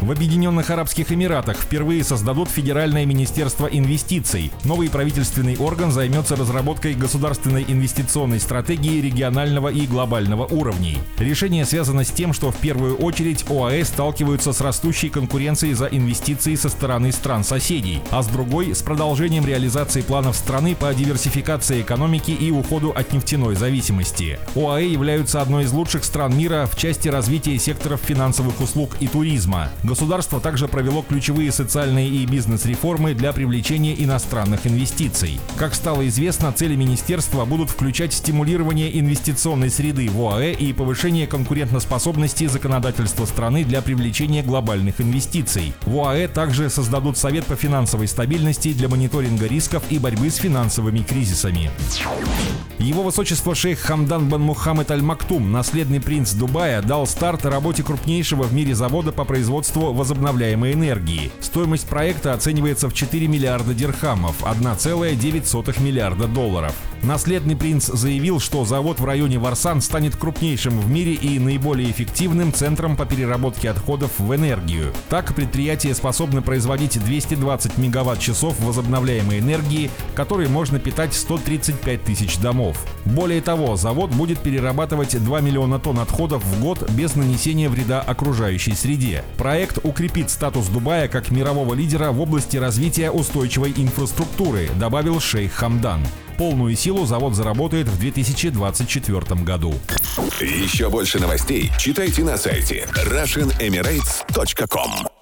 В Объединенных Арабских Эмиратах впервые создадут Федеральное министерство инвестиций. Новый правительственный орган займется разработкой государственной инвестиционной стратегии регионального и глобального уровней. Решение связано с тем, что в первую очередь ОАЭ сталкиваются с растущей конкуренцией за инвестиции со стороны стран-соседей, а с другой – с продолжением реализации планов страны по диверсификации экономики и уходу от нефтяной зависимости. ОАЭ являются одной из лучших стран мира в части развития секторов финансовых услуг и туризма. Государство также провело ключевые социальные и бизнес-реформы для привлечения иностранных инвестиций. Как стало известно, цели министерства будут включать стимулирование инвестиционной среды в ОАЭ и повышение конкурентоспособности законодательства страны для привлечения глобальных инвестиций. В ОАЭ также создадут Совет по финансовой стабильности для мониторинга рисков и борьбы с финансовыми кризисами. Его высочество шейх Хамдан бен Мухаммед Аль-Мактум, наследный принц Дубая, дал старт работе крупнейшего в мире завода по производству возобновляемой энергии. Стоимость проекта оценивается в 4 миллиарда дирхамов, 1,9 миллиарда долларов. Наследный принц заявил, что завод в районе Варсан станет крупнейшим в мире и наиболее эффективным центром по переработке отходов в энергию. Так, предприятие способно производить 220 мегаватт-часов возобновляемой энергии, которой можно питать 135 тысяч домов. Более того, завод будет перерабатывать 2 миллиона тонн отходов в год без нанесения вреда окружающей среде. Проект укрепит статус Дубая как мирового лидера в области развития устойчивой инфраструктуры, добавил шейх Хамдан полную силу завод заработает в 2024 году. Еще больше новостей читайте на сайте RussianEmirates.com